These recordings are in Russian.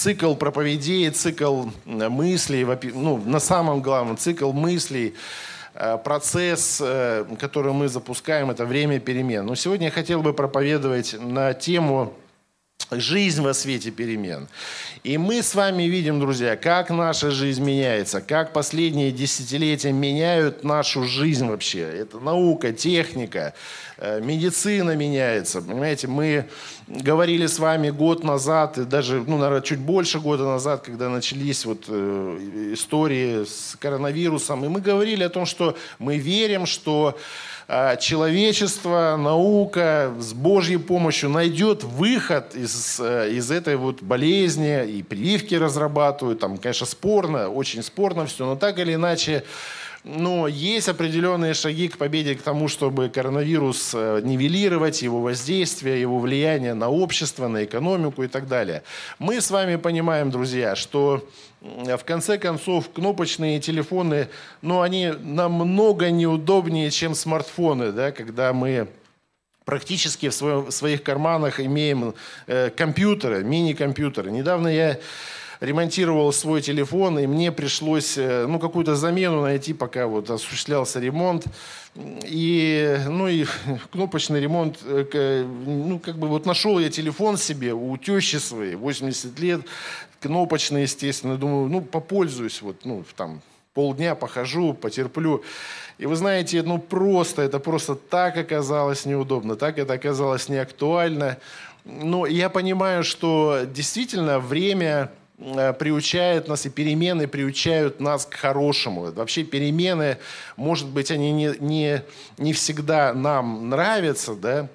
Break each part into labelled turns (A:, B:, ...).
A: цикл проповедей, цикл мыслей, ну, на самом главном, цикл мыслей, э, процесс, э, который мы запускаем, это время перемен. Но сегодня я хотел бы проповедовать на тему жизнь во свете перемен. И мы с вами видим, друзья, как наша жизнь меняется, как последние десятилетия меняют нашу жизнь вообще. Это наука, техника, медицина меняется. Понимаете, мы говорили с вами год назад, и даже, ну, наверное, чуть больше года назад, когда начались вот э, истории с коронавирусом, и мы говорили о том, что мы верим, что а, человечество, наука с Божьей помощью найдет выход из, э, из этой вот болезни, и прививки разрабатывают, там, конечно, спорно, очень спорно все, но так или иначе, но есть определенные шаги к победе, к тому, чтобы коронавирус э, нивелировать, его воздействие, его влияние на общество, на экономику и так далее. Мы с вами понимаем, друзья, что в конце концов, кнопочные телефоны, ну, они намного неудобнее, чем смартфоны, да, когда мы практически в, своем, в своих карманах имеем э, компьютеры, мини-компьютеры. Недавно я ремонтировал свой телефон, и мне пришлось э, ну, какую-то замену найти, пока вот осуществлялся ремонт. И, ну, и кнопочный ремонт, э, ну, как бы вот нашел я телефон себе у тещи своей, 80 лет, кнопочный, естественно. Думаю, ну, попользуюсь, вот, ну, там, полдня похожу, потерплю. И вы знаете, ну просто, это просто так оказалось неудобно, так это оказалось неактуально. Но я понимаю, что действительно время э, приучает нас, и перемены приучают нас к хорошему. Вообще перемены, может быть, они не, не, не всегда нам нравятся, да,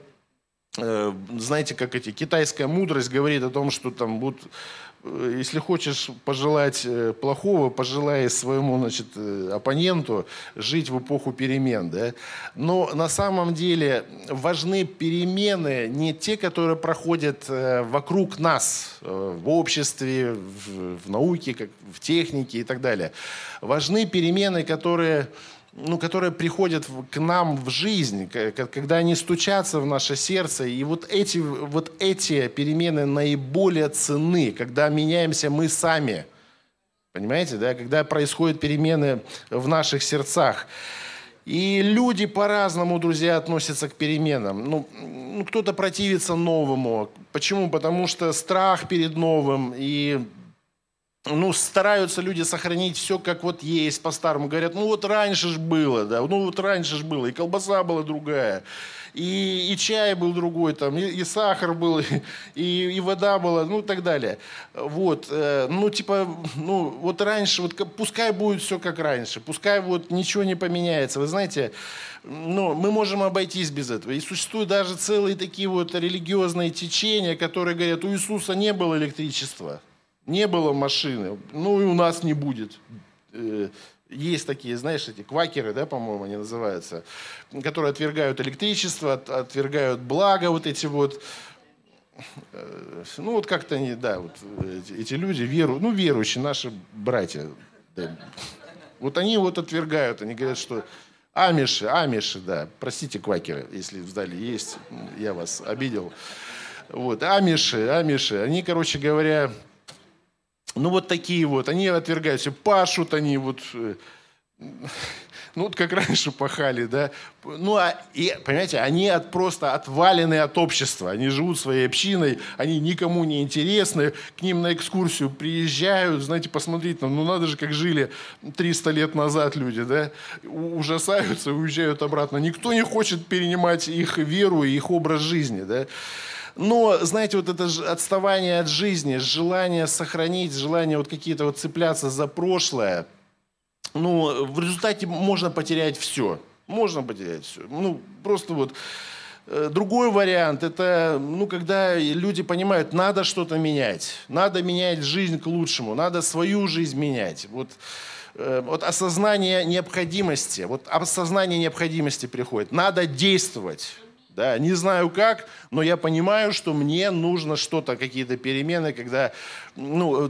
A: э, знаете, как эти, китайская мудрость говорит о том, что там будут Э, если хочешь пожелать э, плохого, пожелай своему значит, э, оппоненту жить в эпоху перемен. Да? Но на самом деле важны перемены не те, которые проходят вокруг нас, в обществе, в, в науке, как в технике и так далее. Важны перемены, которые ну, которые приходят к нам в жизнь, когда они стучатся в наше сердце. И вот эти, вот эти перемены наиболее ценны, когда меняемся мы сами. Понимаете, да? Когда происходят перемены в наших сердцах. И люди по-разному, друзья, относятся к переменам. Ну, ну, кто-то противится новому. Почему? Потому что страх перед новым и ну, стараются люди сохранить все как вот есть, по-старому. Говорят, ну вот раньше ж было, да, ну вот раньше ж было, и колбаса была другая, и, и чай был другой, там, и, и сахар был, и, и вода была, ну и так далее. Вот, э, ну типа, ну вот раньше, вот пускай будет все как раньше, пускай вот ничего не поменяется. Вы знаете, ну, мы можем обойтись без этого. И существуют даже целые такие вот религиозные течения, которые говорят, у Иисуса не было электричества. Не было машины, ну и у нас не будет. Э, есть такие, знаешь, эти квакеры, да, по-моему, они называются, которые отвергают электричество, отвергают благо вот эти вот. Э, ну вот как-то они, да, вот эти, люди, веру, ну верующие, наши братья. Да. Вот они вот отвергают, они говорят, что амиши, амиши, да, простите, квакеры, если в зале есть, я вас обидел. Вот, амиши, амиши, они, короче говоря, ну, вот такие вот, они отвергаются, пашут они вот, э, ну, вот как раньше пахали, да. Ну, а, и, понимаете, они от, просто отвалены от общества. Они живут своей общиной, они никому не интересны. К ним на экскурсию приезжают, знаете, посмотреть, ну, надо же, как жили 300 лет назад люди, да. Ужасаются, уезжают обратно. Никто не хочет перенимать их веру и их образ жизни, да. Но, знаете, вот это отставание от жизни, желание сохранить, желание вот какие-то вот цепляться за прошлое, ну, в результате можно потерять все. Можно потерять все. Ну, просто вот э, Другой вариант – это, ну, когда люди понимают, надо что-то менять, надо менять жизнь к лучшему, надо свою жизнь менять. Вот, э, вот осознание необходимости, вот осознание необходимости приходит. Надо действовать. Да, не знаю как, но я понимаю, что мне нужно что-то, какие-то перемены, когда ну,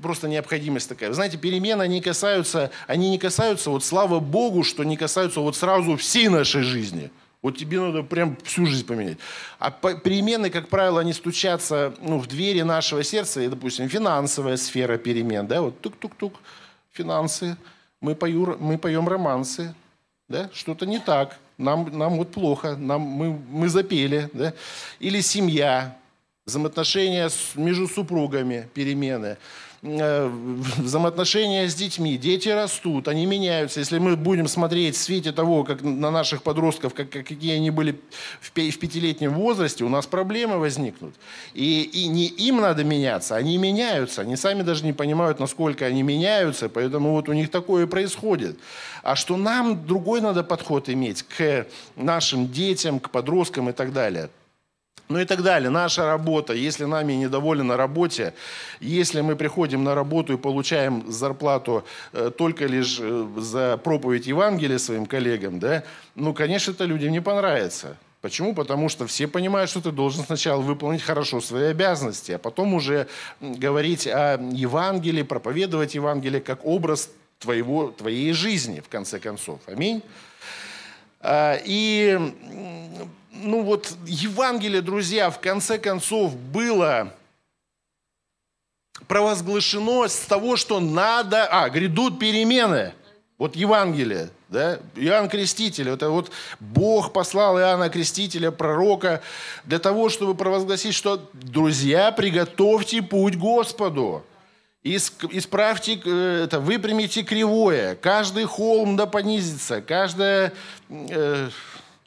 A: просто необходимость такая. Вы знаете, перемены, они касаются, они не касаются, вот слава Богу, что не касаются вот сразу всей нашей жизни. Вот тебе надо прям всю жизнь поменять. А перемены, как правило, они стучатся ну, в двери нашего сердца, и, допустим, финансовая сфера перемен, да, вот тук-тук-тук, финансы, мы, пою, мы поем романсы, да, что-то не так, нам, нам вот плохо, нам, мы, мы запели, да, или семья, взаимоотношения с, между супругами, перемены, взаимоотношения с детьми. Дети растут, они меняются. Если мы будем смотреть в свете того, как на наших подростков, как, какие они были в, в пятилетнем возрасте, у нас проблемы возникнут. И, и не им надо меняться, они меняются. Они сами даже не понимают, насколько они меняются, поэтому вот у них такое происходит. А что нам другой надо подход иметь к нашим детям, к подросткам и так далее – ну и так далее. Наша работа, если нами недовольны на работе, если мы приходим на работу и получаем зарплату э, только лишь э, за проповедь Евангелия своим коллегам, да, ну, конечно, это людям не понравится. Почему? Потому что все понимают, что ты должен сначала выполнить хорошо свои обязанности, а потом уже говорить о Евангелии, проповедовать Евангелие как образ твоего, твоей жизни, в конце концов. Аминь. А, и ну вот Евангелие, друзья, в конце концов было провозглашено с того, что надо, а, грядут перемены. Вот Евангелие, да, Иоанн Креститель, это вот Бог послал Иоанна Крестителя, пророка, для того, чтобы провозгласить, что, друзья, приготовьте путь Господу. Исправьте, э, это, выпрямите кривое. Каждый холм да понизится, каждая э,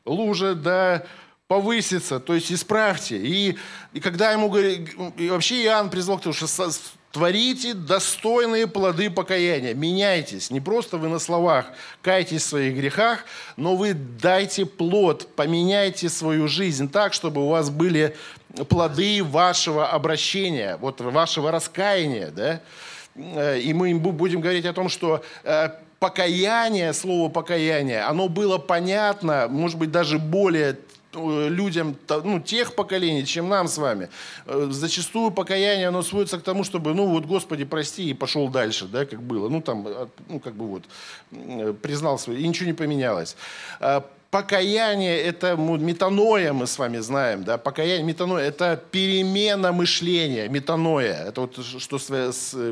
A: лужа да повысится, то есть исправьте. И, и когда ему говорит, вообще Иоанн призвал к тому, что творите достойные плоды покаяния, меняйтесь. Не просто вы на словах кайтесь в своих грехах, но вы дайте плод, поменяйте свою жизнь так, чтобы у вас были плоды вашего обращения, вот вашего раскаяния, да? Э, и мы будем говорить о том, что э, покаяние, слово покаяние, оно было понятно, может быть, даже более Э, людям ну, тех поколений, чем нам с вами. Э, зачастую покаяние, оно сводится к тому, чтобы, ну вот, Господи, прости, и пошел дальше, да, как было. Ну, там, ну, как бы вот, признал свой, и ничего не поменялось. Покаяние – это метаноя, мы с вами знаем, да, покаяние, метаноя – это перемена мышления, метаноя. Это вот что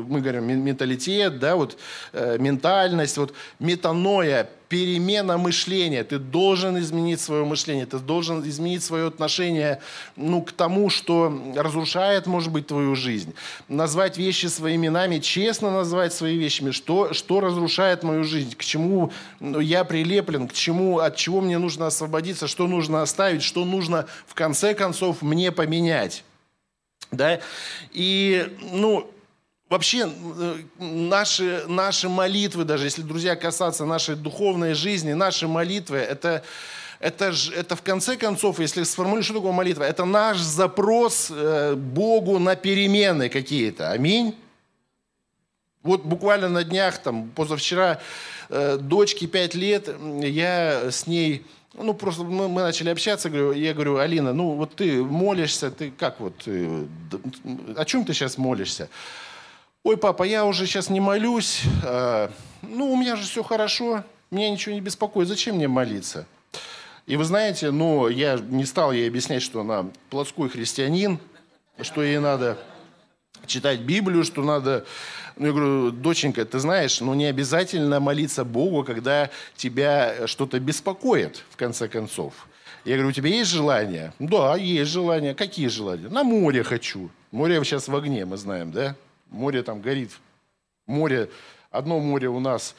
A: мы говорим, менталитет, да, вот э, ментальность, вот метаноя, перемена мышления. Ты должен изменить свое мышление, ты должен изменить свое отношение ну, к тому, что разрушает, может быть, твою жизнь. Назвать вещи своими именами, честно назвать свои вещами, что, что разрушает мою жизнь, к чему ну, я прилеплен, к чему, от чего мне нужно освободиться, что нужно оставить, что нужно в конце концов мне поменять. Да? И, ну, Вообще э, наши, наши молитвы, даже если, друзья, касаться нашей духовной жизни, наши молитвы, это, это, это в конце концов, если сформулировать, что такое молитва, это наш запрос э, Богу на перемены какие-то. Аминь. Вот буквально на днях, там, позавчера, э, дочке 5 лет, я с ней, ну, просто мы, мы начали общаться, говорю, я говорю, Алина, ну, вот ты молишься, ты как вот, о чем ты сейчас молишься? Ой, папа, я уже сейчас не молюсь, э, ну, у меня же все хорошо, меня ничего не беспокоит, зачем мне молиться? И вы знаете, ну, я не стал ей объяснять, что она плотской христианин, что ей надо читать Библию, что надо... Ну, я говорю, доченька, ты знаешь, ну, не обязательно молиться Богу, когда тебя что-то беспокоит, в конце концов. Я говорю, у тебя есть желание? Да, есть желание. Какие желания? На море хочу. Море сейчас в огне, мы знаем, да? Море там горит. Море, одно море у нас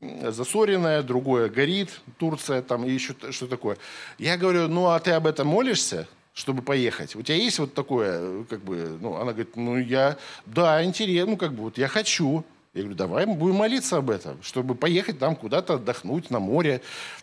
A: засоренное, другое горит, Турция там и еще что такое. Я говорю, ну а ты об этом молишься, чтобы поехать? У тебя есть вот такое, как бы, ну, она говорит, ну я, да, интересно, ну как бы, вот я хочу. Я говорю, давай мы будем молиться об этом, чтобы поехать там куда-то отдохнуть на море.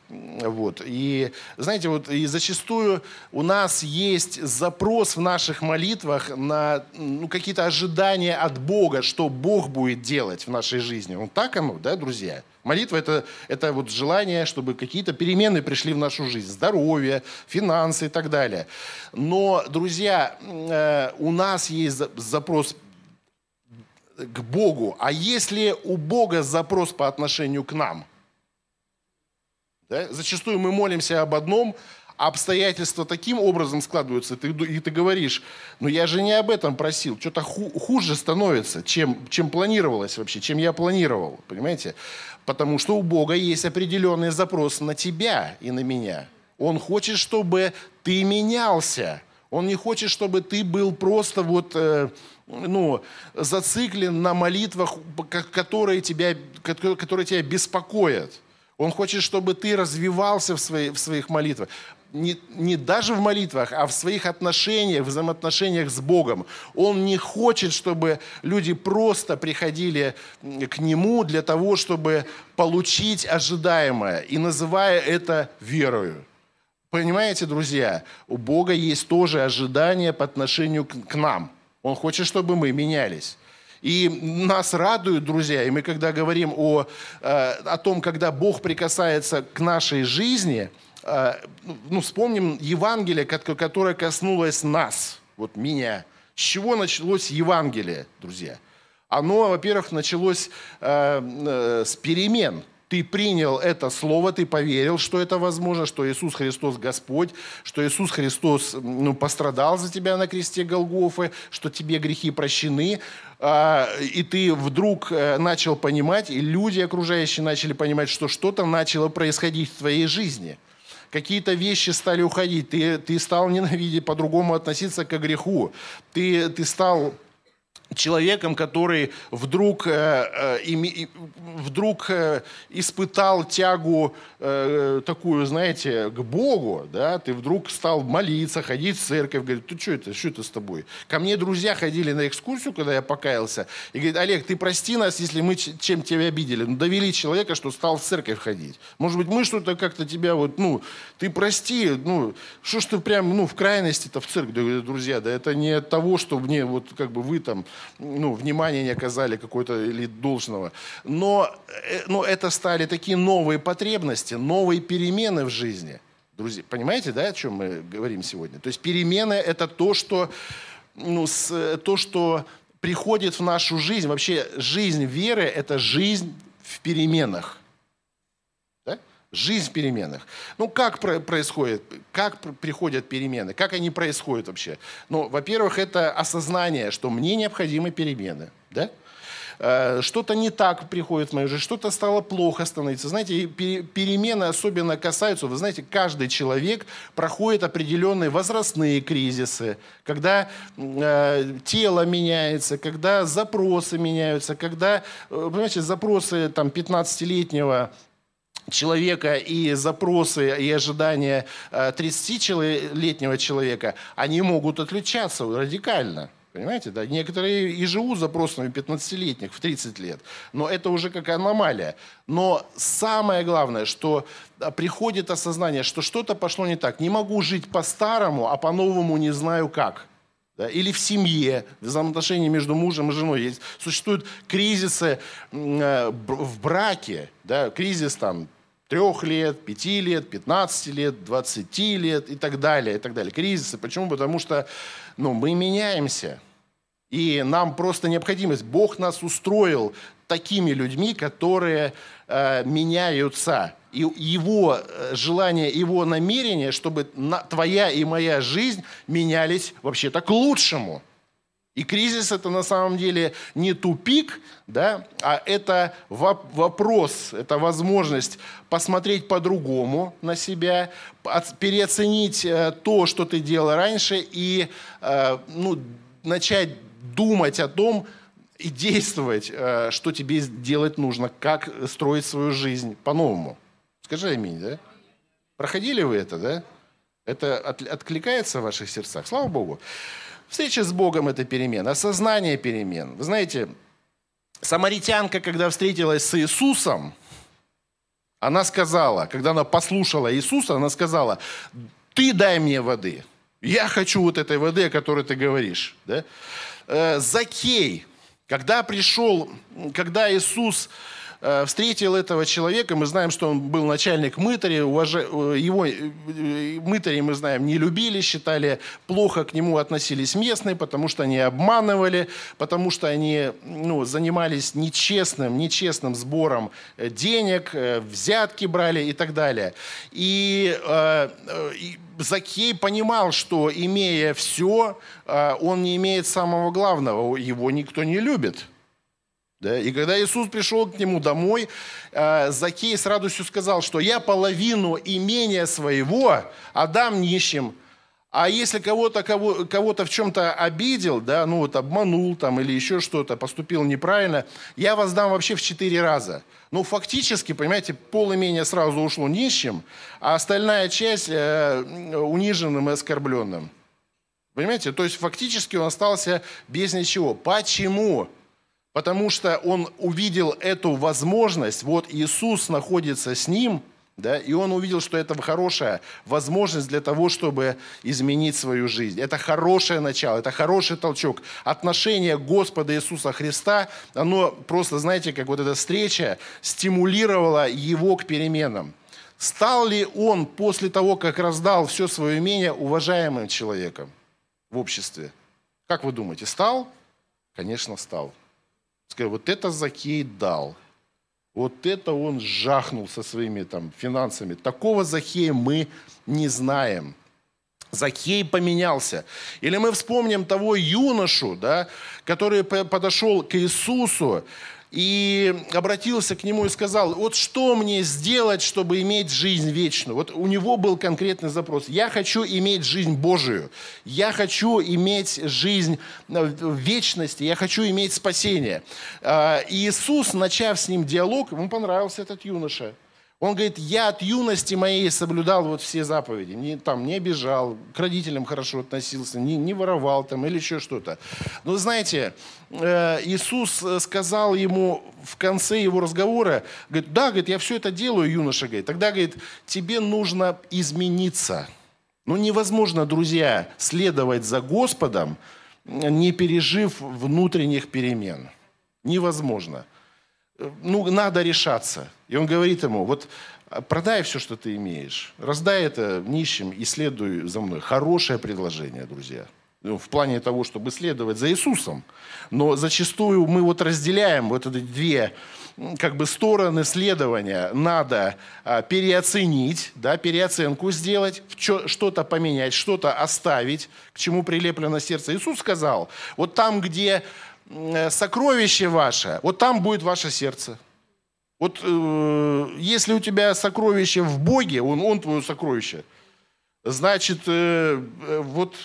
A: Вот. И знаете, вот и зачастую у нас есть запрос в наших молитвах на ну, какие-то ожидания от Бога, что Бог будет делать в нашей жизни. Ну так оно, да, друзья? Молитва это, это вот желание, чтобы какие-то перемены пришли в нашу жизнь. Здоровье, финансы и так далее. Но, друзья, э, у нас есть запрос к Богу, а если у Бога запрос по отношению к нам? Да? Зачастую мы молимся об одном, обстоятельства таким образом складываются, ты, и ты говоришь, ну я же не об этом просил, что-то ху, хуже становится, чем, чем планировалось вообще, чем я планировал, понимаете? Потому что у Бога есть определенный запрос на тебя и на меня. Он хочет, чтобы ты менялся. Он не хочет, чтобы ты был просто вот, э, ну, зациклен на молитвах, которые тебя, которые тебя беспокоят. Он хочет, чтобы ты развивался в, свои, в своих молитвах не, не даже в молитвах, а в своих отношениях, взаимоотношениях с Богом. Он не хочет, чтобы люди просто приходили к Нему для того, чтобы получить ожидаемое, и называя это верою. Понимаете, друзья, у Бога есть тоже ожидания по отношению к нам. Он хочет, чтобы мы менялись. И нас радуют, друзья, и мы когда говорим о, э, о том, когда Бог прикасается к нашей жизни – Э, ну, вспомним Евангелие, которое коснулось нас, вот меня. С чего началось Евангелие, друзья? Оно, во-первых, началось э, с перемен. Ты принял это слово, ты поверил, что это возможно, что Иисус Христос Господь, что Иисус Христос ну, пострадал за тебя на кресте Голгофы, что тебе грехи прощены, э, и ты вдруг э, начал понимать, и люди окружающие начали понимать, что что-то начало происходить в твоей жизни – какие-то вещи стали уходить, ты, ты стал ненавидеть, по-другому относиться к греху, ты, ты стал человеком, который вдруг, э, э, вдруг э, испытал тягу э, такую, знаете, к Богу, да, ты вдруг стал молиться, ходить в церковь, говорит, ты что это, что это с тобой? Ко мне друзья ходили на экскурсию, когда я покаялся, и говорит, Олег, ты прости нас, если мы чем тебя обидели, ну, довели человека, что стал в церковь ходить. Может быть, мы что-то как-то тебя вот, ну, ты прости, ну, что ж ты прям, ну, в крайности-то в церковь, друзья, да это не от того, что мне вот как бы вы там ну, внимания не оказали какой-то или должного. Но, э, но это стали такие новые потребности, новые перемены в жизни. Друзья, понимаете, да, о чем мы говорим сегодня? То есть перемены – это то, что, ну, с, то, что приходит в нашу жизнь. Вообще жизнь веры – это жизнь в переменах. Жизнь в переменах. Ну, как происходит, как приходят перемены, как они происходят вообще? Ну, во-первых, это осознание, что мне необходимы перемены, да? Э, что-то не так приходит в мою жизнь, что-то стало плохо становиться. Знаете, перемены особенно касаются, вы знаете, каждый человек проходит определенные возрастные кризисы, когда э, тело меняется, когда запросы меняются, когда, э, понимаете, запросы там 15-летнего человека и запросы и ожидания 30-летнего э, человека, они могут отличаться радикально. Понимаете, да? Некоторые и живут запросами 15-летних в 30 лет. Но это уже как аномалия. Но самое главное, что приходит осознание, что что-то пошло не так. Не могу жить по-старому, а по-новому не знаю как. Да? Или в семье, в взаимоотношении между мужем и женой. Есть, существуют кризисы э, в браке, да? кризис там трех лет, пяти лет, 15 лет, 20 лет и так далее, и так далее. Кризисы. Почему? Потому что ну, мы меняемся. И нам просто необходимость. Бог нас устроил такими людьми, которые э, меняются. И его э, желание, его намерение, чтобы на, твоя и моя жизнь менялись вообще-то к лучшему. И кризис это на самом деле не тупик, да, а это вопрос, это возможность посмотреть по-другому на себя, переоценить э, то, что ты делал раньше, и э, ну, начать думать о том и действовать, э, что тебе делать нужно, как строить свою жизнь по-новому. Скажи аминь, да? Проходили вы это, да? Это откликается в ваших сердцах? Слава Богу. Встреча с Богом – это перемена, осознание перемен. Вы знаете, самаритянка, когда встретилась с Иисусом, она сказала, когда она послушала Иисуса, она сказала, ты дай мне воды. Я хочу вот этой воды, о которой ты говоришь. Да? Э, Закей, когда пришел, когда Иисус встретил этого человека, мы знаем, что он был начальник мытаря, уваж... Э, его э, мытари, мы знаем, не любили, считали, плохо к нему относились местные, потому что они обманывали, потому что они ну, занимались нечестным, нечестным сбором денег, взятки брали и так далее. И, и Закей понимал, что имея все, он не имеет самого главного, его никто не любит – да? И когда Иисус пришел к нему домой, э, Закей с радостью сказал, что я половину имения своего отдам нищим. А если кого-то кого, кого в чем-то обидел, да, ну вот обманул там или еще что-то, поступил неправильно, я воздам вообще в четыре раза. Ну, фактически, понимаете, пол имения сразу ушло нищим, а остальная часть э, униженным и оскорбленным. Понимаете? То есть фактически он остался без ничего. Почему? Потому что он увидел эту возможность, вот Иисус находится с ним, да, и он увидел, что это хорошая возможность для того, чтобы изменить свою жизнь. Это хорошее начало, это хороший толчок. Отношение Господа Иисуса Христа, оно просто, знаете, как вот эта встреча стимулировала его к переменам. Стал ли он после того, как раздал все свое имение, уважаемым человеком в обществе? Как вы думаете, стал? Конечно, стал. Сказал, вот это Закей дал. Вот это он жахнул со своими там финансами. Такого Захея мы не знаем. Закей поменялся. Или мы вспомним того юношу, да, который подошел к Иисусу и обратился к нему и сказал, вот что мне сделать, чтобы иметь жизнь вечную? Вот у него был конкретный запрос. Я хочу иметь жизнь Божию. Я хочу иметь жизнь э, в вечности. Я хочу иметь спасение. А, и Иисус, начав с ним диалог, ему понравился этот юноша. Он говорит, я от юности моей соблюдал вот все заповеди. Не, там, не обижал, к родителям хорошо относился, не, не воровал там или еще что-то. Но знаете, э, Иисус сказал ему в конце его разговора, говорит, да, говорит, я все это делаю, юноша, говорит. Тогда, говорит, тебе нужно измениться. Ну, невозможно, друзья, следовать за Господом, не пережив внутренних перемен. Невозможно ну, надо решаться. И он говорит ему, вот а, продай все, что ты имеешь, раздай это нищим и следуй за мной. Хорошее предложение, друзья. Ну, в плане того, чтобы следовать за Иисусом. Но зачастую мы вот разделяем вот эти две как бы стороны следования. Надо а, переоценить, да, переоценку сделать, что-то поменять, что-то оставить, к чему прилеплено сердце. Иисус сказал, вот там, где Э, сокровище ваше, вот там будет ваше сердце. Вот э, если у тебя сокровище в Боге, он, он твое сокровище, значит, э, э вот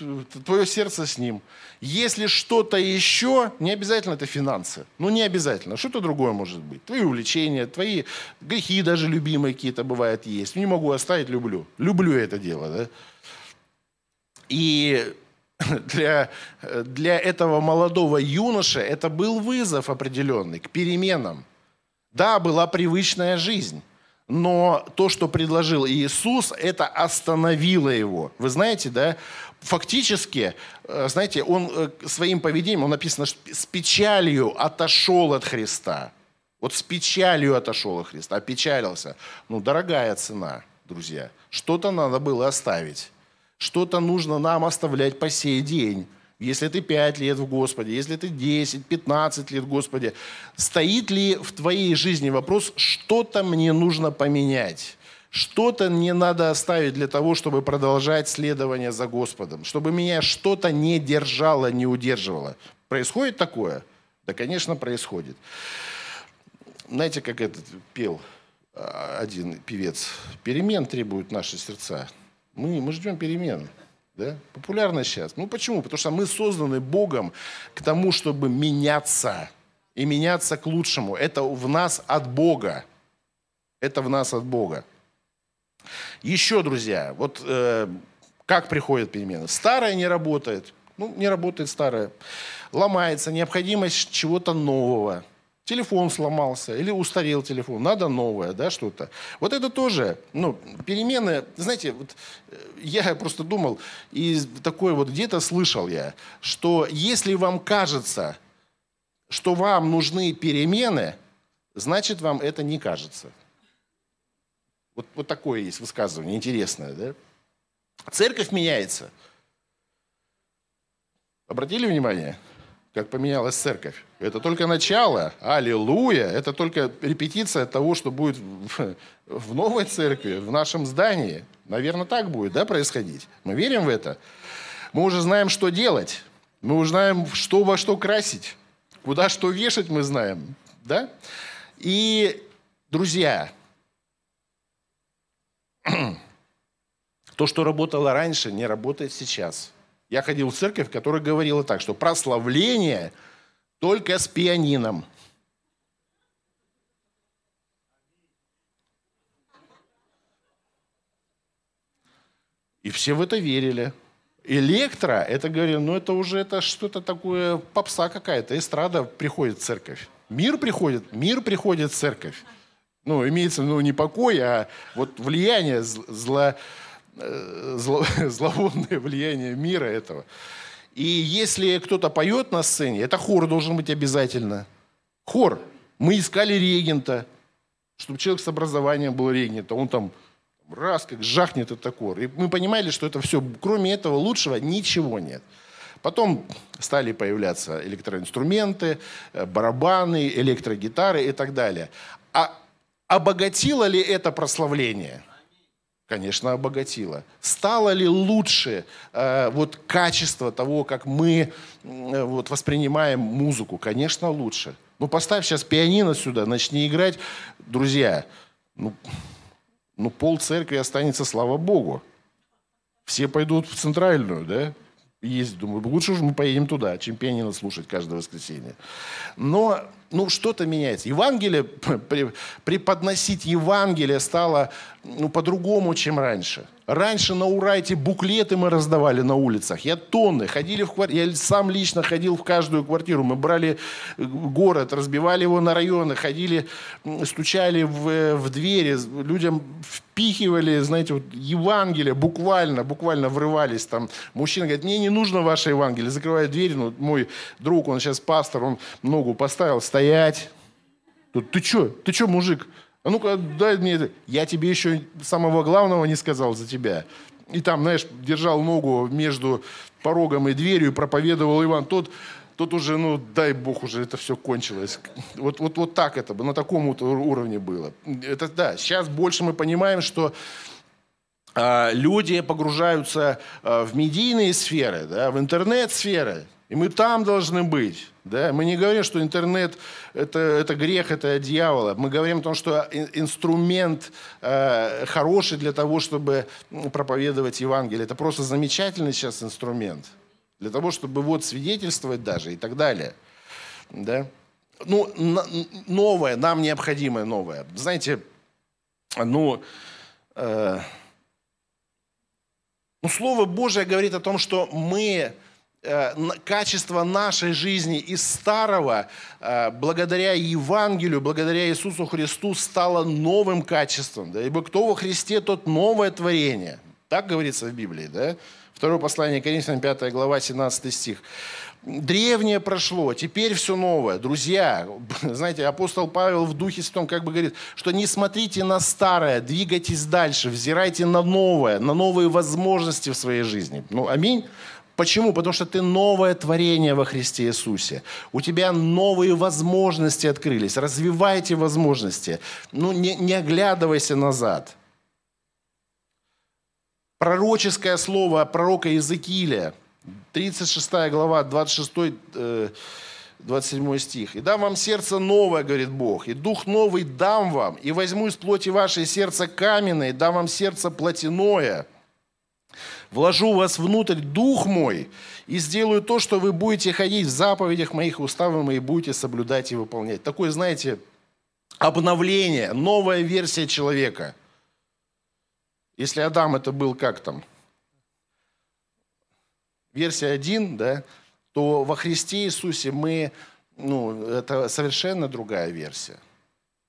A: твое сердце с ним. Если что-то еще, не обязательно это финансы. Ну, не обязательно. Что-то другое может быть. Твои увлечения, твои грехи даже любимые какие-то бывают есть. Не могу оставить, люблю. Люблю это дело, да. И для, для этого молодого юноши это был вызов определенный к переменам. Да, была привычная жизнь, но то, что предложил Иисус, это остановило его. Вы знаете, да, фактически, э, знаете, он э, своим поведением, он написано, с печалью отошел от Христа. Вот с печалью отошел от Христа, опечалился. Ну, дорогая цена, друзья. Что-то надо было оставить. Что-то нужно нам оставлять по сей день. Если ты 5 лет в Господе, если ты 10, 15 лет в Господе, стоит ли в твоей жизни вопрос, что-то мне нужно поменять? Что-то мне надо оставить для того, чтобы продолжать следование за Господом, чтобы меня что-то не держало, не удерживало. Происходит такое? Да, конечно, происходит. Знаете, как этот пел а, один певец? Перемен требуют наши сердца. Мы, мы ждем перемен. Да? Популярно сейчас. Ну почему? Потому что мы созданы Богом к тому, чтобы меняться. И меняться к лучшему. Это в нас от Бога. Это в нас от Бога. Еще, друзья, вот э, как приходят перемены? Старое не работает. Ну, не работает старое. Ломается необходимость чего-то нового телефон сломался или устарел телефон, надо новое, да, что-то. Вот это тоже, ну, перемены, знаете, вот э, я просто думал, и такое вот где-то слышал я, что если вам кажется, что вам нужны перемены, значит, вам это не кажется. Вот, вот такое есть высказывание, интересное, да? Церковь меняется. Обратили внимание, как поменялась церковь? Это только начало, аллилуйя, это только репетиция того, что будет в, в новой церкви, в нашем здании. Наверное, так будет, да, происходить? Мы верим в это? Мы уже знаем, что делать. Мы уже знаем, что во что красить. Куда что вешать мы знаем. Да? И, друзья, то, что работало раньше, не работает сейчас. Я ходил в церковь, которая говорила так, что прославление только с пианином. И все в это верили. Электро, это говорили, ну это уже это что-то такое, попса какая-то, эстрада приходит в церковь. Мир приходит, мир приходит в церковь. Ну, имеется, ну, не покой, а вот влияние зла, э, зло, зловонное влияние мира этого. И если кто-то поет на сцене, это хор должен быть обязательно. Хор. Мы искали регента, чтобы человек с образованием был регент, а он там раз как жахнет этот хор. И мы понимали, что это все, кроме этого лучшего, ничего нет. Потом стали появляться электроинструменты, э, барабаны, электрогитары и так далее. А обогатило ли это прославление? Конечно, обогатило. Стало ли лучше э, вот качество того, как мы э, вот, воспринимаем музыку? Конечно, лучше. Ну, поставь сейчас пианино сюда, начни играть. Друзья, ну, ну, пол церкви останется, слава Богу. Все пойдут в центральную, да? Есть, думаю, лучше уж мы поедем туда, чем пианино слушать каждое воскресенье. Но ну, что-то меняется. Евангелие, преподносить Евангелие стало ну, по-другому, чем раньше. Раньше на Урайте буклеты мы раздавали на улицах. Я тонны ходили в квартиру. Я сам лично ходил в каждую квартиру. Мы брали э, город, разбивали его на районы, ходили, стучали в, в двери, людям впихивали, знаете, вот Евангелие, буквально, буквально врывались там. Мужчина говорит, мне не нужно ваше Евангелие. Закрывает дверь, ну, мой друг, он сейчас пастор, он ногу поставил, стоять. Тут, ты что, ты что, мужик? А ну-ка, дай мне это. Я тебе еще самого главного не сказал за тебя. И там, знаешь, держал ногу между порогом и дверью, проповедовал Иван. Тот, тот уже, ну, дай бог, уже это все кончилось. Вот, вот, вот так это, на таком вот уровне было. Это да, сейчас больше мы понимаем, что э, люди погружаются э, в медийные сферы, да, в интернет-сферы. И мы там должны быть. Да? Мы не говорим, что интернет это, это грех, это дьявола. Мы говорим о том, что инструмент э, хороший для того, чтобы проповедовать Евангелие. Это просто замечательный сейчас инструмент. Для того, чтобы вот свидетельствовать даже и так далее. Да? Ну, новое, нам необходимое новое. Знаете, ну, э, ну, Слово Божие говорит о том, что мы качество нашей жизни из старого, э, благодаря Евангелию, благодаря Иисусу Христу, стало новым качеством. Да? Ибо кто во Христе, тот новое творение. Так говорится в Библии. Да? Второе послание Коринфянам, 5 глава, 17 стих. Древнее прошло, теперь все новое. Друзья, знаете, апостол Павел в Духе Святом как бы говорит, что не смотрите на старое, двигайтесь дальше, взирайте на новое, на новые возможности в своей жизни. Ну, аминь. Почему? Потому что ты новое творение во Христе Иисусе. У тебя новые возможности открылись. Развивай эти возможности. Ну, не, не оглядывайся назад. Пророческое слово пророка Иезекииля, 36 глава, 26 27 стих. «И дам вам сердце новое, говорит Бог, и дух новый дам вам, и возьму из плоти вашей сердце каменное, и дам вам сердце плотяное, вложу вас внутрь дух мой и сделаю то, что вы будете ходить в заповедях моих, уставах моих, будете соблюдать и выполнять. Такое, знаете, обновление, новая версия человека. Если Адам это был как там? Версия 1, да, то во Христе Иисусе мы, ну, это совершенно другая версия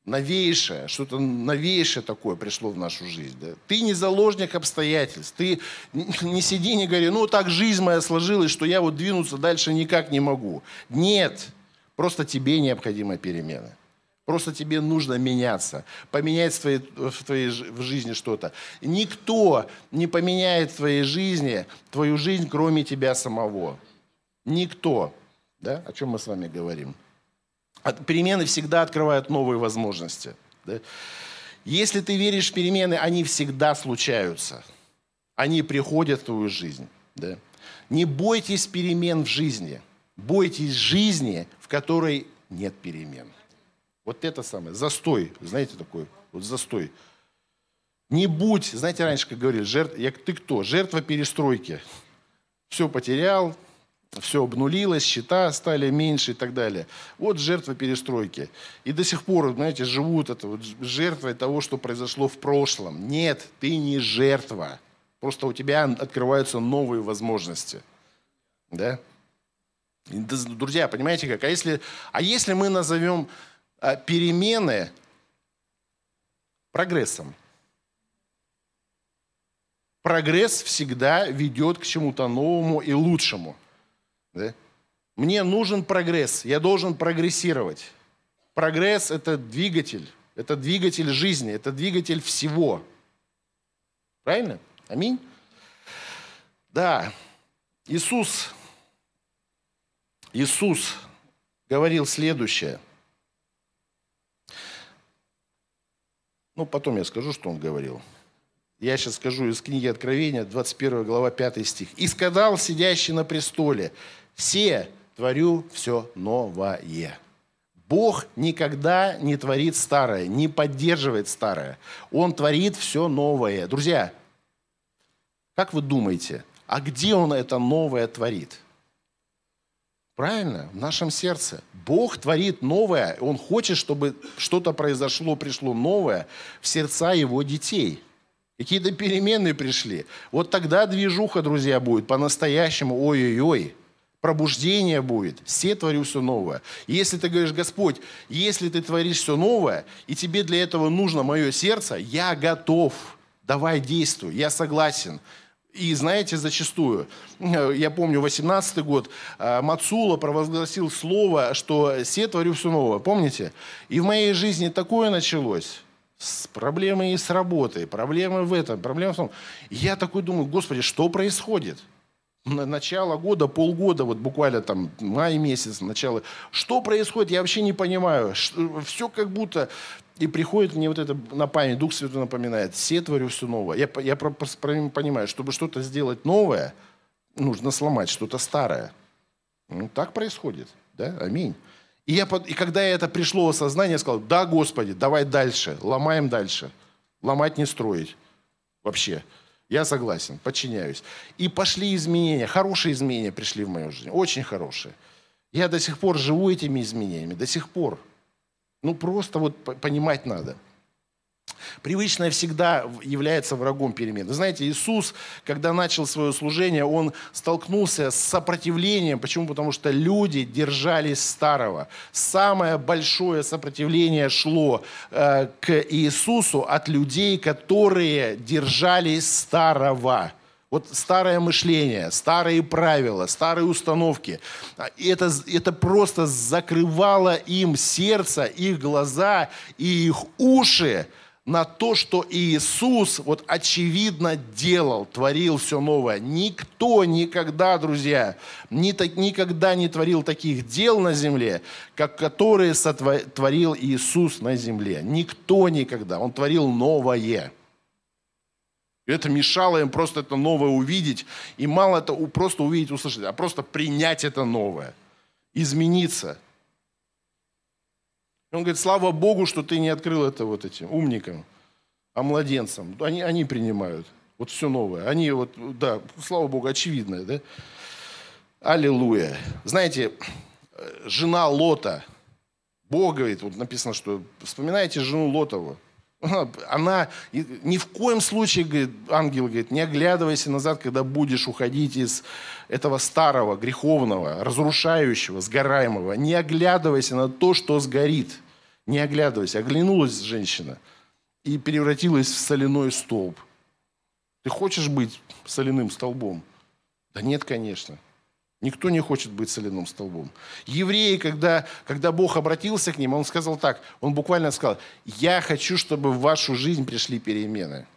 A: новейшее, что-то новейшее такое пришло в нашу жизнь. Да? Ты не заложник обстоятельств. Ты не сиди, не говори, ну так жизнь моя сложилась, что я вот двинуться дальше никак не могу. Нет, просто тебе необходима перемена. Просто тебе нужно меняться, поменять в твоей, в твоей в жизни что-то. Никто не поменяет в твоей жизни твою жизнь, кроме тебя самого. Никто. Да? О чем мы с вами говорим? Перемены всегда открывают новые возможности. Да? Если ты веришь в перемены, они всегда случаются. Они приходят в твою жизнь. Да? Не бойтесь перемен в жизни. Бойтесь жизни, в которой нет перемен. Вот это самое. Застой. Знаете такой? Вот застой. Не будь, знаете, раньше, как говорили, жертв, я, ты кто? Жертва перестройки. Все потерял, все обнулилось, счета стали меньше и так далее. Вот жертва перестройки. И до сих пор, знаете, живут это вот жертвой того, что произошло в прошлом. Нет, ты не жертва. Просто у тебя открываются новые возможности. Да? Друзья, понимаете как? А если, а если мы назовем а, перемены прогрессом? Прогресс всегда ведет к чему-то новому и лучшему. Да? Мне нужен прогресс, я должен прогрессировать. Прогресс – это двигатель, это двигатель жизни, это двигатель всего. Правильно? Аминь? Да. Иисус, Иисус говорил следующее. Ну, потом я скажу, что он говорил. Я сейчас скажу из книги Откровения, 21 глава, 5 стих. «И сказал сидящий на престоле, все творю все новое. Бог никогда не творит старое, не поддерживает старое. Он творит все новое. Друзья, как вы думаете, а где Он это новое творит? Правильно, в нашем сердце. Бог творит новое, Он хочет, чтобы что-то произошло, пришло новое в сердца Его детей. Какие-то перемены пришли. Вот тогда движуха, друзья, будет по-настоящему. Ой-ой-ой пробуждение будет. Все творю все новое. И если ты говоришь, Господь, если ты творишь все новое, и тебе для этого нужно мое сердце, я готов. Давай действуй, я согласен. И знаете, зачастую, я помню, 18 год, а, Мацула провозгласил слово, что «все творю все новое». Помните? И в моей жизни такое началось. С проблемой с работой, проблемы в этом, проблемы в том. Я такой думаю, Господи, что происходит? Начало года, полгода, вот буквально там май месяц, начало. Что происходит, я вообще не понимаю. Все как будто... И приходит мне вот это на память, Дух Святой напоминает, все творю все новое. Я, я понимаю, чтобы что-то сделать новое, нужно сломать что-то старое. Ну, так происходит, да, аминь. И, я, и когда это пришло осознание, я сказал, да, Господи, давай дальше, ломаем дальше. Ломать не строить вообще. Я согласен, подчиняюсь. И пошли изменения, хорошие изменения пришли в мою жизнь, очень хорошие. Я до сих пор живу этими изменениями, до сих пор. Ну, просто вот понимать надо – Привычное всегда является врагом перемен. Вы знаете, Иисус, когда начал свое служение, он столкнулся с сопротивлением. Почему? Потому что люди держались старого. Самое большое сопротивление шло э, к Иисусу от людей, которые держались старого. Вот старое мышление, старые правила, старые установки. И это, это просто закрывало им сердце, их глаза и их уши на то, что Иисус вот очевидно делал, творил все новое. Никто никогда, друзья, ни, так, никогда не творил таких дел на земле, как которые сотворил Иисус на земле. Никто никогда. Он творил новое. Это мешало им просто это новое увидеть. И мало это просто увидеть, услышать, а просто принять это новое. Измениться – он говорит, слава Богу, что ты не открыл это вот этим умникам, а младенцам. Они, они принимают вот все новое. Они вот, да, слава Богу, очевидное, да? Аллилуйя. Знаете, жена Лота, Бог говорит, вот написано, что вспоминайте жену Лотову. Она ни в коем случае, говорит, ангел говорит, не оглядывайся назад, когда будешь уходить из этого старого, греховного, разрушающего, сгораемого. Не оглядывайся на то, что сгорит. Не оглядывайся. Оглянулась женщина и превратилась в соляной столб. Ты хочешь быть соляным столбом? Да нет, конечно. Никто не хочет быть соляным столбом. Евреи, когда, когда Бог обратился к ним, Он сказал так, Он буквально сказал, «Я хочу, чтобы в вашу жизнь пришли перемены».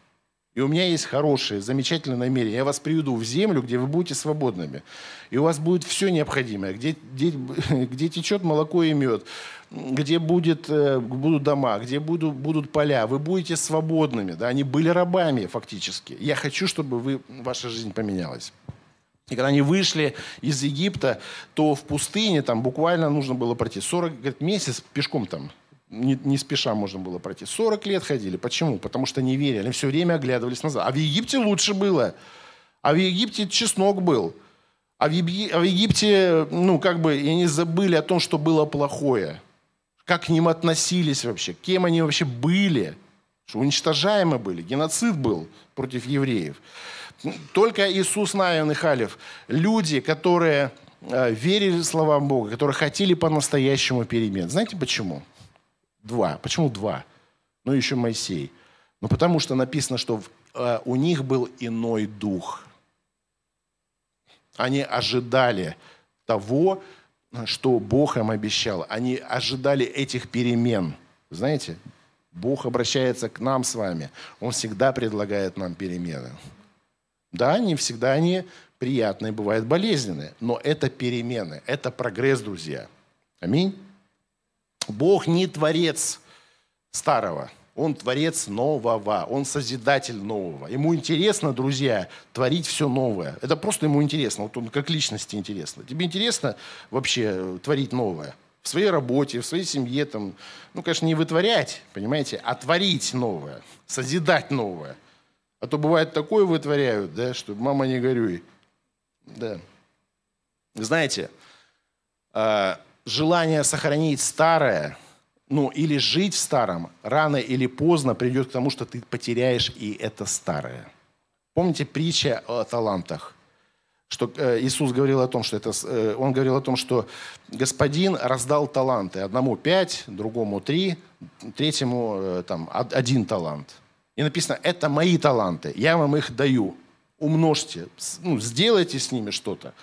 A: И у меня есть хорошее, замечательное намерение. Я вас приведу в землю, где вы будете свободными. И у вас будет все необходимое. Где, где, где течет молоко и мед, где будет, э, будут дома, где будут, будут поля. Вы будете свободными. Да? Они были рабами фактически. Я хочу, чтобы вы, ваша жизнь поменялась. И когда они вышли из Египта, то в пустыне там буквально нужно было пройти 40 говорит, месяц пешком там не, не спеша можно было пройти. 40 лет ходили. Почему? Потому что не верили. Они все время оглядывались назад. А в Египте лучше было. А в Египте чеснок был. А в, Еги... а в Египте, ну, как бы, и они забыли о том, что было плохое. Как к ним относились вообще. Кем они вообще были. Что уничтожаемы были. Геноцид был против евреев. Только Иисус Навин и Халев. Люди, которые э, верили словам Бога, которые хотели по-настоящему перемен. Знаете почему? Два. Почему два? Ну, еще Моисей. Ну, потому что написано, что э, у них был иной дух. Они ожидали того, что Бог им обещал. Они ожидали этих перемен. Знаете, Бог обращается к нам с вами. Он всегда предлагает нам перемены. Да, не всегда они приятные, бывают болезненные, но это перемены, это прогресс, друзья. Аминь. Бог не творец старого, Он творец нового, Он созидатель нового. Ему интересно, друзья, творить все новое. Это просто ему интересно, вот он как личности интересно. Тебе интересно вообще творить новое? В своей работе, в своей семье, там, ну, конечно, не вытворять, понимаете, а творить новое, созидать новое. А то бывает такое вытворяют, да, что мама не горюй. Да. Знаете, а, желание сохранить старое, ну, или жить в старом, рано или поздно придет к тому, что ты потеряешь и это старое. Помните притча о талантах? Что э, Иисус говорил о том, что это, э, он говорил о том, что господин раздал таланты. Одному пять, другому три, третьему э, там, один талант. И написано, это мои таланты, я вам их даю. Умножьте, ну, сделайте с ними что-то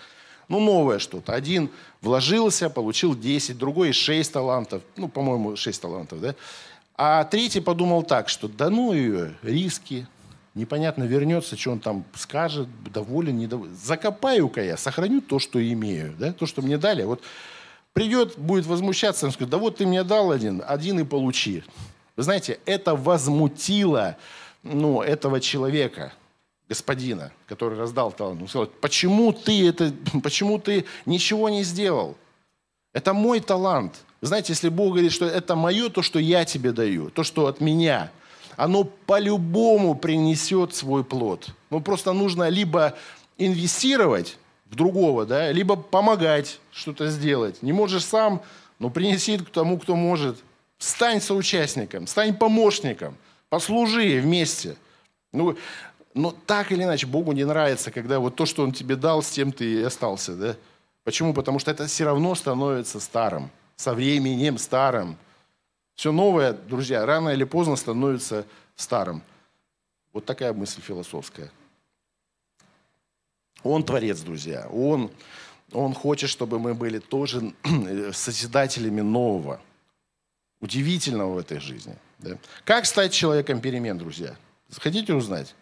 A: ну, новое что-то. Один вложился, получил 10, другой 6 талантов, ну, по-моему, 6 талантов, да? А третий подумал так, что да ну ее, риски, непонятно, вернется, что он там скажет, доволен, недоволен. Закопаю-ка я, сохраню то, что имею, да, то, что мне дали. Вот придет, будет возмущаться, он скажет, да вот ты мне дал один, один и получи. Вы знаете, это возмутило ну, этого человека господина, который раздал талант. Он сказал, почему ты, это, почему ты ничего не сделал? Это мой талант. Знаете, если Бог говорит, что это мое, то, что я тебе даю, то, что от меня, оно по-любому принесет свой плод. Ну, просто нужно либо инвестировать в другого, да, либо помогать что-то сделать. Не можешь сам, но принеси к тому, кто может. Стань соучастником, стань помощником, послужи вместе. Ну, но так или иначе, Богу не нравится, когда вот то, что Он тебе дал, с тем ты и остался. Да? Почему? Потому что это все равно становится старым, со временем старым. Все новое, друзья, рано или поздно становится старым. Вот такая мысль философская. Он творец, друзья. Он, он хочет, чтобы мы были тоже созидателями нового, удивительного в этой жизни. Да? Как стать человеком перемен, друзья? Хотите узнать?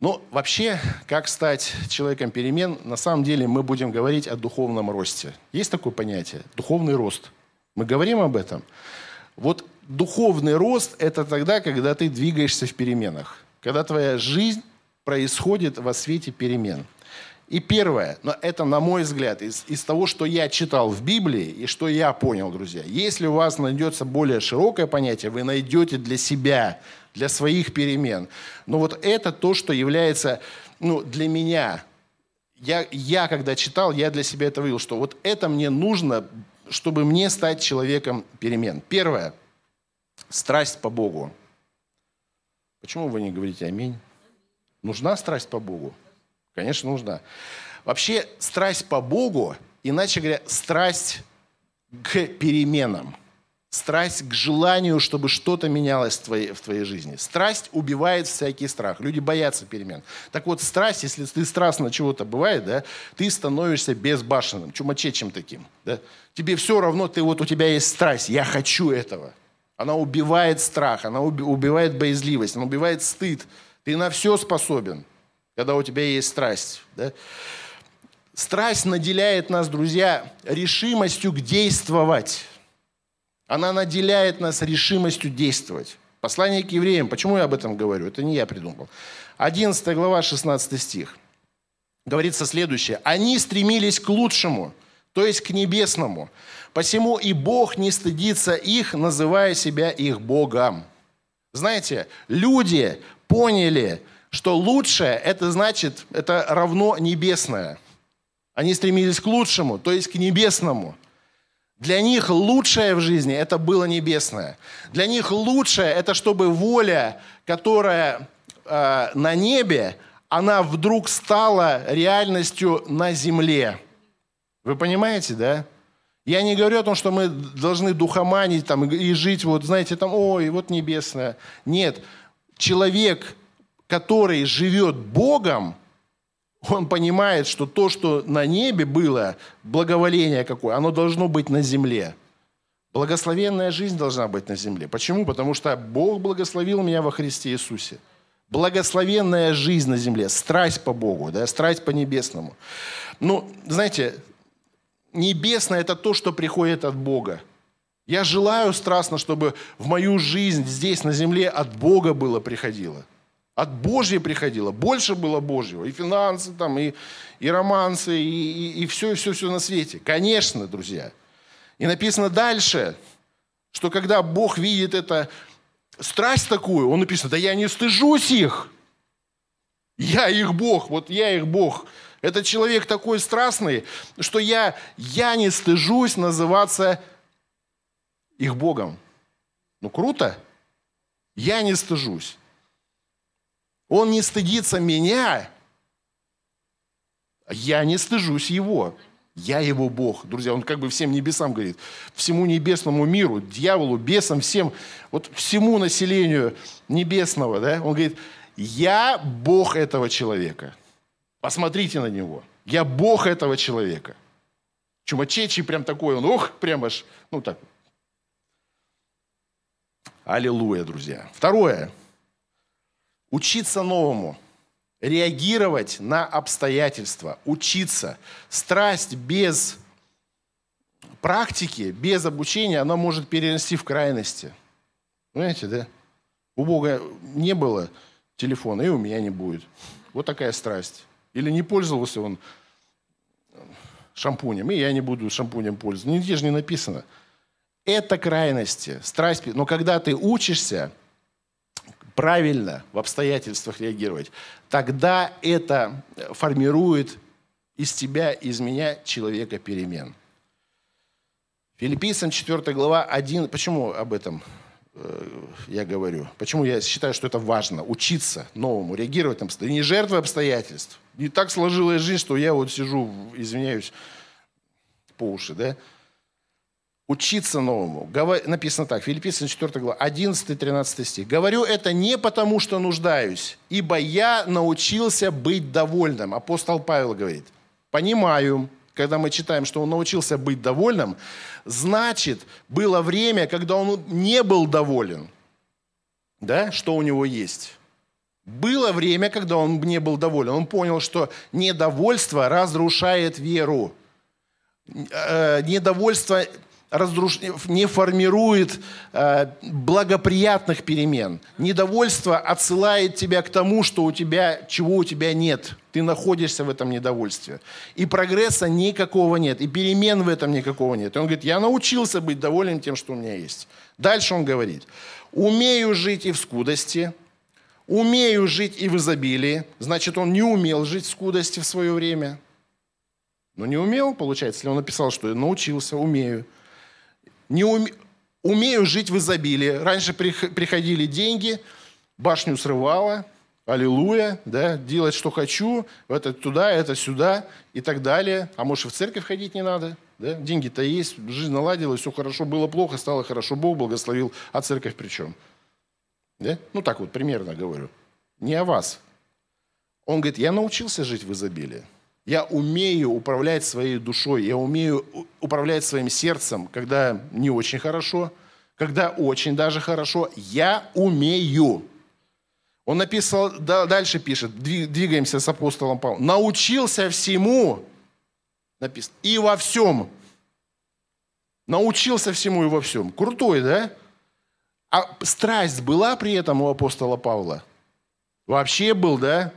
A: Но вообще, как стать человеком перемен, на самом деле мы будем говорить о духовном росте. Есть такое понятие? Духовный рост. Мы говорим об этом. Вот духовный рост – это тогда, когда ты двигаешься в переменах. Когда твоя жизнь происходит во свете перемен. И первое, но это, на мой взгляд, из, из того, что я читал в Библии и что я понял, друзья, если у вас найдется более широкое понятие, вы найдете для себя для своих перемен. Но вот это то, что является ну, для меня. Я, я, когда читал, я для себя это вывел, что вот это мне нужно, чтобы мне стать человеком перемен. Первое. Страсть по Богу. Почему вы не говорите аминь? Нужна страсть по Богу? Конечно, нужна. Вообще, страсть по Богу, иначе говоря, страсть к переменам. Страсть к желанию, чтобы что-то менялось в твоей, в твоей жизни. Страсть убивает всякий страх. Люди боятся перемен. Так вот, страсть, если ты страстно чего-то бывает, да, ты становишься безбашенным, чумачечем таким. Да? Тебе все равно, ты, вот у тебя есть страсть, я хочу этого. Она убивает страх, она убивает боязливость, она убивает стыд. Ты на все способен, когда у тебя есть страсть. Да? Страсть наделяет нас, друзья, решимостью действовать. Она наделяет нас решимостью действовать. Послание к евреям, почему я об этом говорю? Это не я придумал. 11 глава, 16 стих. Говорится следующее. «Они стремились к лучшему, то есть к небесному. Посему и Бог не стыдится их, называя себя их Богом». Знаете, люди поняли, что лучшее – это значит, это равно небесное. Они стремились к лучшему, то есть к небесному – для них лучшее в жизни – это было небесное. Для них лучшее – это чтобы воля, которая э, на небе, она вдруг стала реальностью на земле. Вы понимаете, да? Я не говорю о том, что мы должны духоманить там, и жить, вот, знаете, там, ой, вот небесное. Нет. Человек, который живет Богом – он понимает, что то, что на небе было, благоволение какое, оно должно быть на земле. Благословенная жизнь должна быть на земле. Почему? Потому что Бог благословил меня во Христе Иисусе. Благословенная жизнь на земле, страсть по Богу, да, страсть по небесному. Ну, знаете, небесное – это то, что приходит от Бога. Я желаю страстно, чтобы в мою жизнь здесь, на земле, от Бога было приходило – от Божьей приходило. Больше было Божьего. И финансы, там, и, и романсы, и, и, и все, и все, все на свете. Конечно, друзья. И написано дальше, что когда Бог видит это, страсть такую, он написано, да я не стыжусь их. Я их Бог, вот я их Бог. Этот человек такой страстный, что я, я не стыжусь называться их Богом. Ну круто. Я не стыжусь. Он не стыдится меня, я не стыжусь его. Я его Бог. Друзья, он как бы всем небесам говорит. Всему небесному миру, дьяволу, бесам, всем, вот всему населению небесного, да, он говорит, я Бог этого человека. Посмотрите на него. Я Бог этого человека. Чумачечий прям такой, он, ох, прям аж, ну так. Аллилуйя, друзья. Второе. Учиться новому, реагировать на обстоятельства, учиться. Страсть без практики, без обучения, она может перенести в крайности. Понимаете, да? У Бога не было телефона, и у меня не будет. Вот такая страсть. Или не пользовался он шампунем, и я не буду шампунем пользоваться. Нигде же не написано. Это крайности, страсть. Но когда ты учишься, правильно в обстоятельствах реагировать, тогда это формирует из тебя, из меня человека перемен. Филиппийцам 4 глава 1. Почему об этом э, я говорю? Почему я считаю, что это важно? Учиться новому, реагировать на обстоятельства. Не жертвы обстоятельств. Не так сложилась жизнь, что я вот сижу, извиняюсь, по уши, да? Учиться новому. Написано так, Филиппийцам 4 глава, 11-13 стих. «Говорю это не потому, что нуждаюсь, ибо я научился быть довольным». Апостол Павел говорит. Понимаю, когда мы читаем, что он научился быть довольным, значит, было время, когда он не был доволен. Да, что у него есть. Было время, когда он не был доволен. Он понял, что недовольство разрушает веру. Э, недовольство разруш... не формирует э, благоприятных перемен. Недовольство отсылает тебя к тому, что у тебя, чего у тебя нет. Ты находишься в этом недовольстве. И прогресса никакого нет, и перемен в этом никакого нет. И он говорит, я научился быть доволен тем, что у меня есть. Дальше он говорит, умею жить и в скудости, умею жить и в изобилии. Значит, он не умел жить в скудости в свое время. Но не умел, получается, если он написал, что научился, умею не уме... умею жить в изобилии. Раньше приходили деньги, башню срывала, аллилуйя, да, делать, что хочу, это туда, это сюда и так далее. А может, в церковь ходить не надо? Да? Деньги-то есть, жизнь наладилась, все хорошо, было плохо, стало хорошо, Бог благословил, а церковь при чем? Да? Ну так вот, примерно говорю. Не о вас. Он говорит, я научился жить в изобилии. Я умею управлять своей душой, я умею управлять своим сердцем, когда не очень хорошо, когда очень даже хорошо. Я умею. Он написал, дальше пишет, двигаемся с апостолом Павлом. Научился всему, написано, и во всем. Научился всему и во всем. Крутой, да? А страсть была при этом у апостола Павла? Вообще был, да?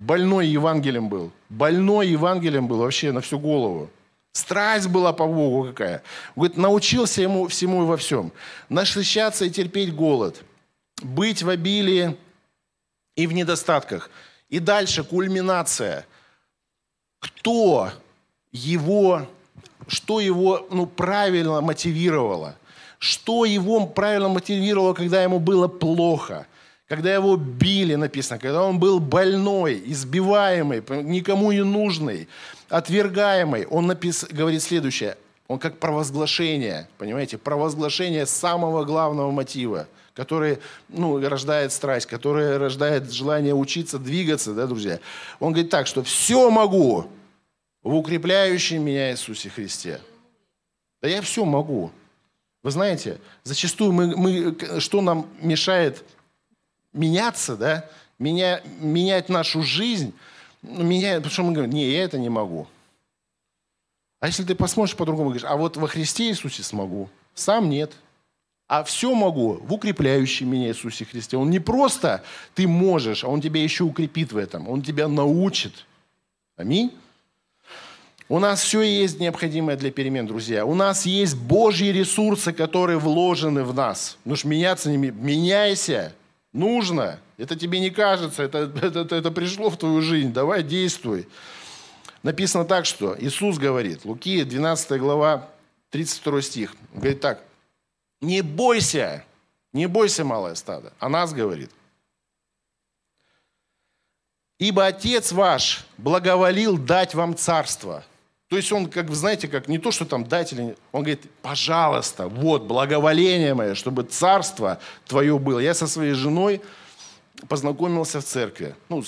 A: Больной Евангелием был. Больной Евангелием был вообще на всю голову. Страсть была по Богу какая. Говорит, научился ему всему и во всем. Насыщаться и терпеть голод – быть в обилии и в недостатках. И дальше кульминация. Кто его, что его ну, правильно мотивировало? Что его правильно мотивировало, когда ему было плохо? Когда его били, написано, когда он был больной, избиваемый, никому не нужный, отвергаемый. Он напис... говорит следующее. Он как провозглашение, понимаете, провозглашение самого главного мотива – который ну, рождает страсть, который рождает желание учиться, двигаться, да, друзья. Он говорит так, что все могу в укрепляющем меня Иисусе Христе. Да я все могу. Вы знаете, зачастую мы, мы, что нам мешает меняться, да, меня, менять нашу жизнь, ну, меняет, потому что мы говорим, не, я это не могу. А если ты посмотришь по-другому, говоришь, а вот во Христе Иисусе смогу, сам нет – а все могу в укрепляющем меня Иисусе Христе. Он не просто ты можешь, а Он тебя еще укрепит в этом. Он тебя научит. Аминь. У нас все есть необходимое для перемен, друзья. У нас есть Божьи ресурсы, которые вложены в нас. Ну ж меняться не меняйся. Нужно. Это тебе не кажется, это, это, это, пришло в твою жизнь. Давай действуй. Написано так, что Иисус говорит, Луки 12 глава, 32 стих. Говорит так. Не бойся, не бойся, малое стадо. О нас говорит. Ибо Отец ваш благоволил дать вам царство. То есть он, как вы знаете, как не то, что там дать или... Он говорит, пожалуйста, вот, благоволение мое, чтобы царство твое было. Я со своей женой познакомился в церкви. Ну,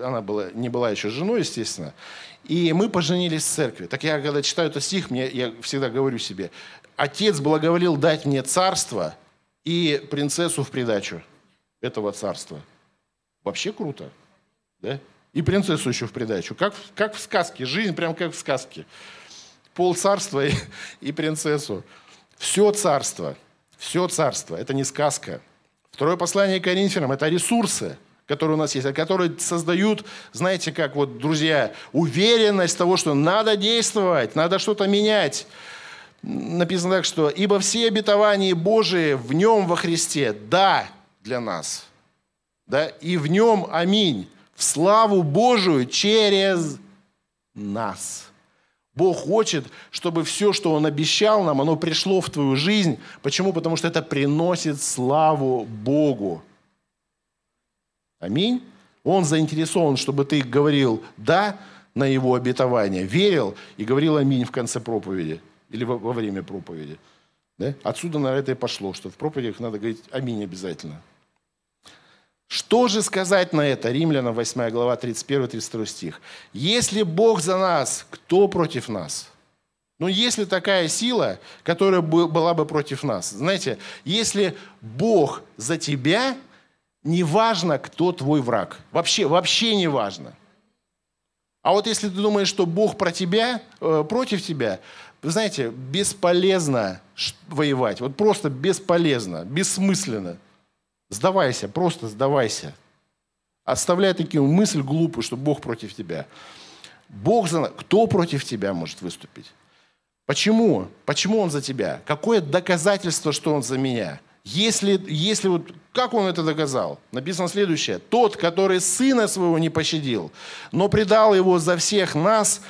A: она была, не была еще женой, естественно. И мы поженились в церкви. Так я, когда читаю этот стих, мне, я всегда говорю себе, Отец благоволил дать мне царство и принцессу в придачу этого царства. Вообще круто, да? И принцессу еще в придачу. Как, как в сказке. Жизнь прям как в сказке. Пол царства и, и принцессу. Все царство. Все царство. Это не сказка. Второе послание Коринфянам – это ресурсы, которые у нас есть, которые создают, знаете, как вот, друзья, уверенность того, что надо действовать, надо что-то менять написано так, что «Ибо все обетования Божии в Нем во Христе, да, для нас, да, и в Нем, аминь, в славу Божию через нас». Бог хочет, чтобы все, что Он обещал нам, оно пришло в твою жизнь. Почему? Потому что это приносит славу Богу. Аминь. Он заинтересован, чтобы ты говорил «да» на Его обетование, верил и говорил «аминь» в конце проповеди или во, время проповеди. Да? Отсюда на это и пошло, что в проповедях надо говорить «Аминь» обязательно. Что же сказать на это? Римлянам 8 глава 31-32 стих. «Если Бог за нас, кто против нас?» Ну, если такая сила, которая была бы против нас. Знаете, если Бог за тебя, неважно, кто твой враг. Вообще, вообще не важно. А вот если ты думаешь, что Бог про тебя, э, против тебя, вы знаете, бесполезно воевать. Вот просто бесполезно, бессмысленно. Сдавайся, просто сдавайся. Оставляй такую мысль глупую, что Бог против тебя. Бог за... Кто против тебя может выступить? Почему? Почему Он за тебя? Какое доказательство, что Он за меня? Если, если вот, как он это доказал? Написано следующее. Тот, который сына своего не пощадил, но предал его за всех нас,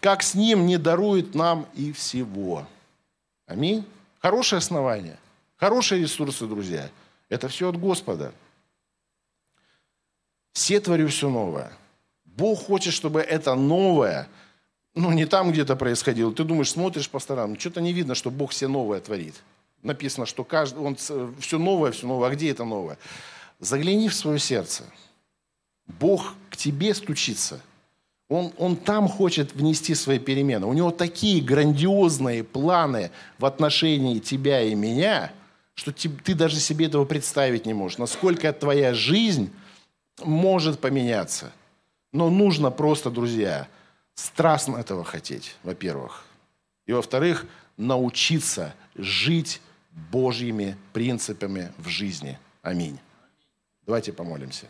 A: как с ним не дарует нам и всего. Аминь. Хорошее основание, хорошие ресурсы, друзья. Это все от Господа. Все творю все новое. Бог хочет, чтобы это новое ну, не там где-то происходило. Ты думаешь, смотришь по сторонам, что-то не видно, что Бог все новое творит. Написано, что каждый, он все новое, все новое. А где это новое? Загляни в свое сердце. Бог к тебе стучится. Он, он там хочет внести свои перемены. У него такие грандиозные планы в отношении тебя и меня, что ты, даже себе этого представить не можешь. Насколько твоя жизнь может поменяться. Но нужно просто, друзья, страстно этого хотеть, во-первых. И во-вторых, научиться жить Божьими принципами в жизни. Аминь. Давайте помолимся.